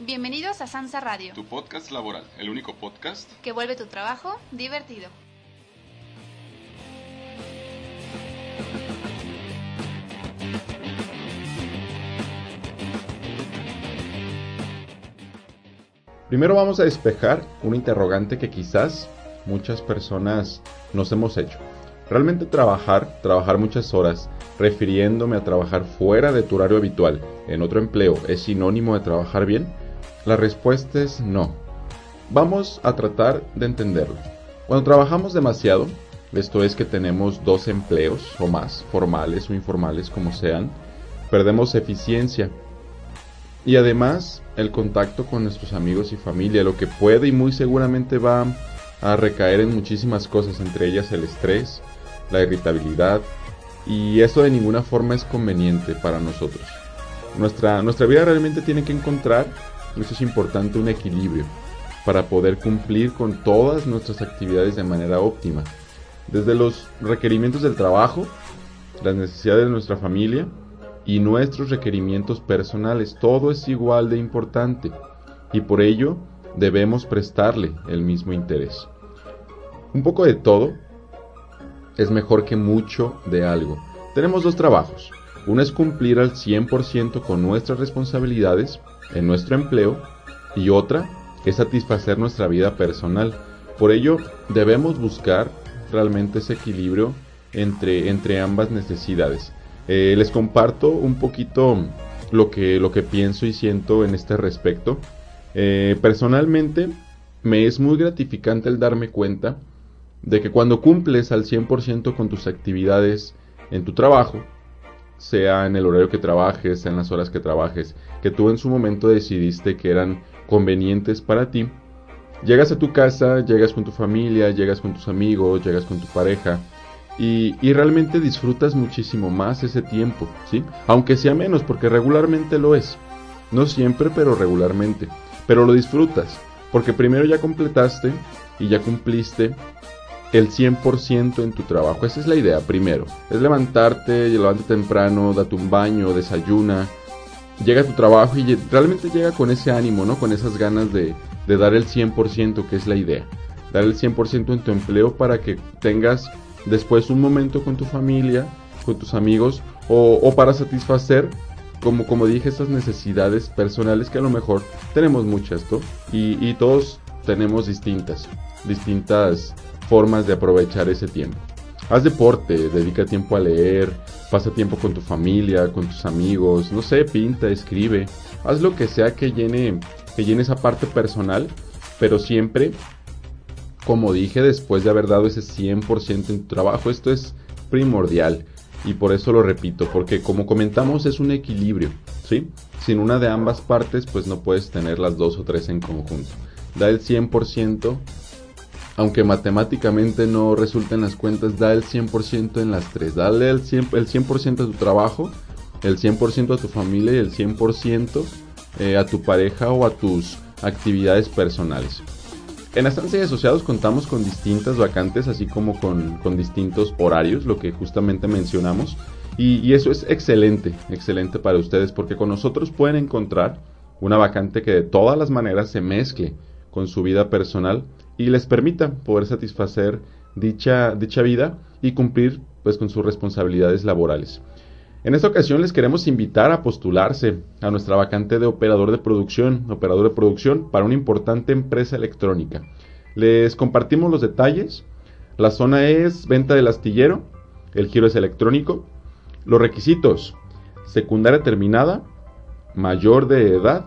Bienvenidos a Sansa Radio, Tu podcast laboral, el único podcast que vuelve tu trabajo divertido. Primero vamos a despejar un interrogante que quizás muchas personas nos hemos hecho. ¿Realmente trabajar, trabajar muchas horas, refiriéndome a trabajar fuera de tu horario habitual, en otro empleo, es sinónimo de trabajar bien? La respuesta es no. Vamos a tratar de entenderlo. Cuando trabajamos demasiado, esto es que tenemos dos empleos o más, formales o informales como sean, perdemos eficiencia y además el contacto con nuestros amigos y familia, lo que puede y muy seguramente va a recaer en muchísimas cosas, entre ellas el estrés, la irritabilidad, y esto de ninguna forma es conveniente para nosotros. Nuestra, nuestra vida realmente tiene que encontrar, eso es importante, un equilibrio para poder cumplir con todas nuestras actividades de manera óptima. Desde los requerimientos del trabajo, las necesidades de nuestra familia y nuestros requerimientos personales, todo es igual de importante y por ello debemos prestarle el mismo interés. Un poco de todo es mejor que mucho de algo. Tenemos dos trabajos. Uno es cumplir al 100% con nuestras responsabilidades en nuestro empleo y otra es satisfacer nuestra vida personal. Por ello debemos buscar realmente ese equilibrio entre, entre ambas necesidades. Eh, les comparto un poquito lo que, lo que pienso y siento en este respecto. Eh, personalmente me es muy gratificante el darme cuenta de que cuando cumples al 100% con tus actividades en tu trabajo, sea en el horario que trabajes, sea en las horas que trabajes, que tú en su momento decidiste que eran convenientes para ti, llegas a tu casa, llegas con tu familia, llegas con tus amigos, llegas con tu pareja, y, y, realmente disfrutas muchísimo más ese tiempo, ¿sí? Aunque sea menos, porque regularmente lo es. No siempre, pero regularmente. Pero lo disfrutas, porque primero ya completaste y ya cumpliste el 100% en tu trabajo. Esa es la idea, primero. Es levantarte, levantarte temprano, date un baño, desayuna, llega a tu trabajo y realmente llega con ese ánimo, ¿no? Con esas ganas de, dar el 100%, que es la idea. Dar el 100% en tu empleo para que tengas después un momento con tu familia, con tus amigos o, o, para satisfacer, como, como dije, esas necesidades personales que a lo mejor tenemos muchas, ¿no? Y, y todos tenemos distintas, distintas formas de aprovechar ese tiempo. Haz deporte, dedica tiempo a leer, pasa tiempo con tu familia, con tus amigos, no sé, pinta, escribe, haz lo que sea que llene, que llene esa parte personal, pero siempre como dije, después de haber dado ese 100% en tu trabajo, esto es primordial. Y por eso lo repito, porque como comentamos es un equilibrio, ¿sí? Sin una de ambas partes, pues no puedes tener las dos o tres en conjunto. Da el 100%, aunque matemáticamente no resulten las cuentas, da el 100% en las tres. Dale el 100%, el 100 a tu trabajo, el 100% a tu familia y el 100% eh, a tu pareja o a tus actividades personales. En Estancia de Asociados contamos con distintas vacantes, así como con, con distintos horarios, lo que justamente mencionamos. Y, y, eso es excelente, excelente para ustedes, porque con nosotros pueden encontrar una vacante que de todas las maneras se mezcle con su vida personal y les permita poder satisfacer dicha, dicha vida y cumplir pues con sus responsabilidades laborales. En esta ocasión les queremos invitar a postularse a nuestra vacante de operador de producción, operador de producción para una importante empresa electrónica. Les compartimos los detalles. La zona es venta del astillero, el giro es electrónico. Los requisitos, secundaria terminada, mayor de edad.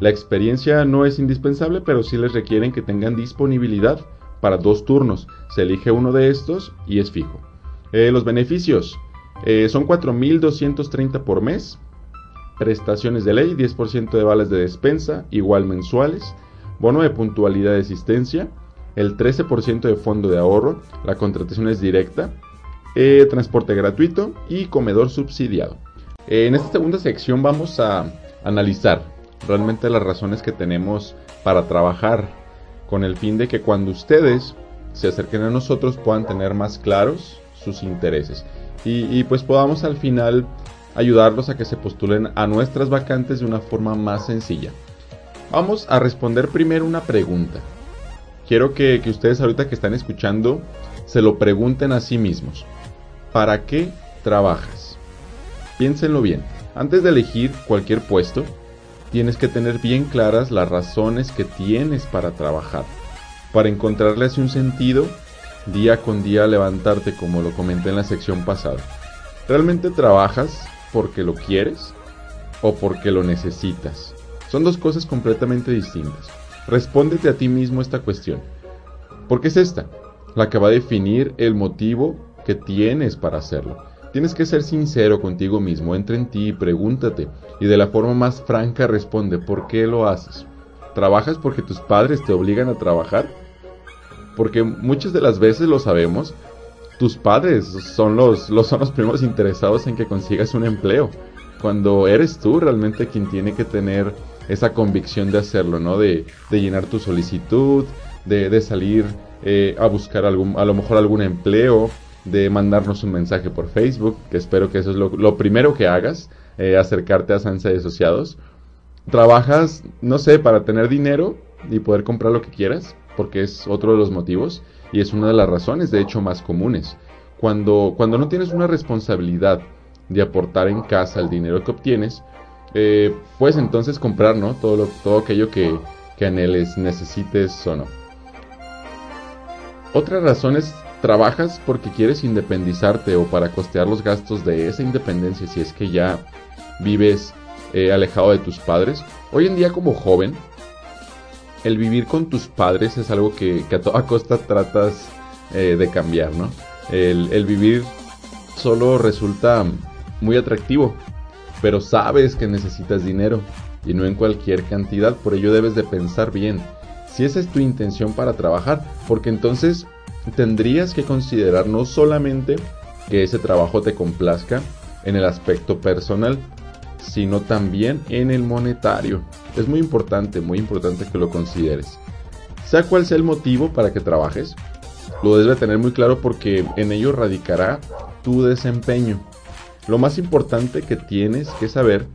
La experiencia no es indispensable, pero sí les requieren que tengan disponibilidad para dos turnos. Se elige uno de estos y es fijo. Eh, los beneficios eh, son 4.230 por mes. Prestaciones de ley, 10% de balas de despensa, igual mensuales. Bono de puntualidad de asistencia, el 13% de fondo de ahorro, la contratación es directa, eh, transporte gratuito y comedor subsidiado. en esta segunda sección vamos a analizar realmente las razones que tenemos para trabajar con el fin de que cuando ustedes se acerquen a nosotros puedan tener más claros sus intereses y, pues podamos al final ayudarlos a que se postulen a nuestras vacantes de una forma más sencilla. Vamos a responder primero una pregunta. Quiero que, que ustedes ahorita que están escuchando se lo pregunten a sí mismos. ¿Para qué trabajas? Piénsenlo bien. Antes de elegir cualquier puesto, tienes que tener bien claras las razones que tienes para trabajar, para encontrarle así un sentido día con día levantarte como lo comenté en la sección pasada. ¿Realmente trabajas porque lo quieres o porque lo necesitas? Son dos cosas completamente distintas. Respóndete a ti mismo esta cuestión. ¿Por qué es esta? La que va a definir el motivo que tienes para hacerlo. Tienes que ser sincero contigo mismo, entra en ti y pregúntate, y de la forma más franca responde, ¿por qué lo haces? ¿Trabajas porque tus padres te obligan a trabajar? Porque muchas de las veces lo sabemos, tus padres son los, son los primeros interesados en que consigas un empleo, cuando eres tú realmente quien tiene que tener esa convicción de hacerlo, ¿no? De, llenar tu solicitud, de, salir eh, a buscar algún, a lo mejor algún empleo, de mandarnos un mensaje por Facebook, que espero que eso es lo, primero que hagas, eh, acercarte a Sansa y Asociados. Trabajas, no sé, para tener dinero y poder comprar lo que quieras, porque es otro de los motivos y es una de las razones, de hecho, más comunes. Cuando, cuando no tienes una responsabilidad de aportar en casa el dinero que obtienes, eh, puedes entonces comprar todo, todo aquello que, que anheles, necesites o no. Otra razón es trabajas porque quieres independizarte o para costear los gastos de esa independencia si es que ya vives eh, alejado de tus padres. Hoy en día como joven, el vivir con tus padres es algo que, a toda costa tratas eh, de cambiar, ¿no? El, el vivir solo resulta muy atractivo, pero sabes que necesitas dinero y no en cualquier cantidad, por ello debes de pensar bien si esa es tu intención para trabajar, porque entonces tendrías que considerar no solamente que ese trabajo te complazca en el aspecto personal, sino también en el monetario. Es muy importante, muy importante que lo consideres. Sea cual sea el motivo para que trabajes, lo debes tener muy claro porque en ello radicará tu desempeño. Lo más importante que tienes que saber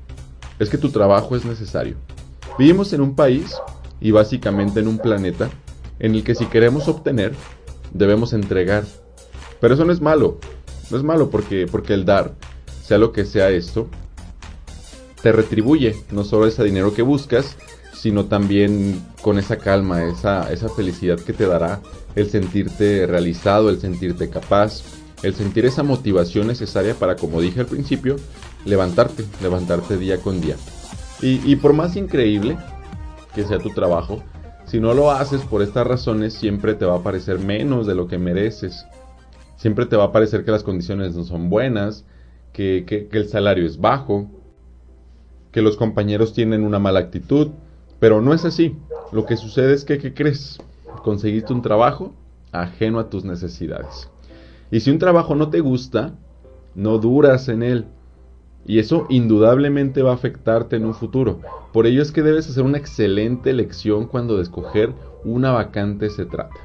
es que tu trabajo es necesario. Vivimos en un país y básicamente en un planeta en el que si queremos obtener debemos entregar. Pero eso no es malo. No es malo porque, porque el dar, sea lo que sea esto, te retribuye no solo ese dinero que buscas, sino también con esa calma, esa, esa felicidad que te dará el sentirte realizado, el sentirte capaz, el sentir esa motivación necesaria para, como dije al principio, levantarte, levantarte día con día. Y, y por más increíble que sea tu trabajo, si no lo haces por estas razones, siempre te va a parecer menos de lo que mereces. Siempre te va a parecer que las condiciones no son buenas, que, el salario es bajo, que los compañeros tienen una mala actitud, pero no es así. Lo que sucede es que, ¿qué crees? Conseguiste un trabajo ajeno a tus necesidades. Y si un trabajo no te gusta, no duras en él. Y eso indudablemente va a afectarte en un futuro. Por ello es que debes hacer una excelente elección cuando de escoger una vacante se trata.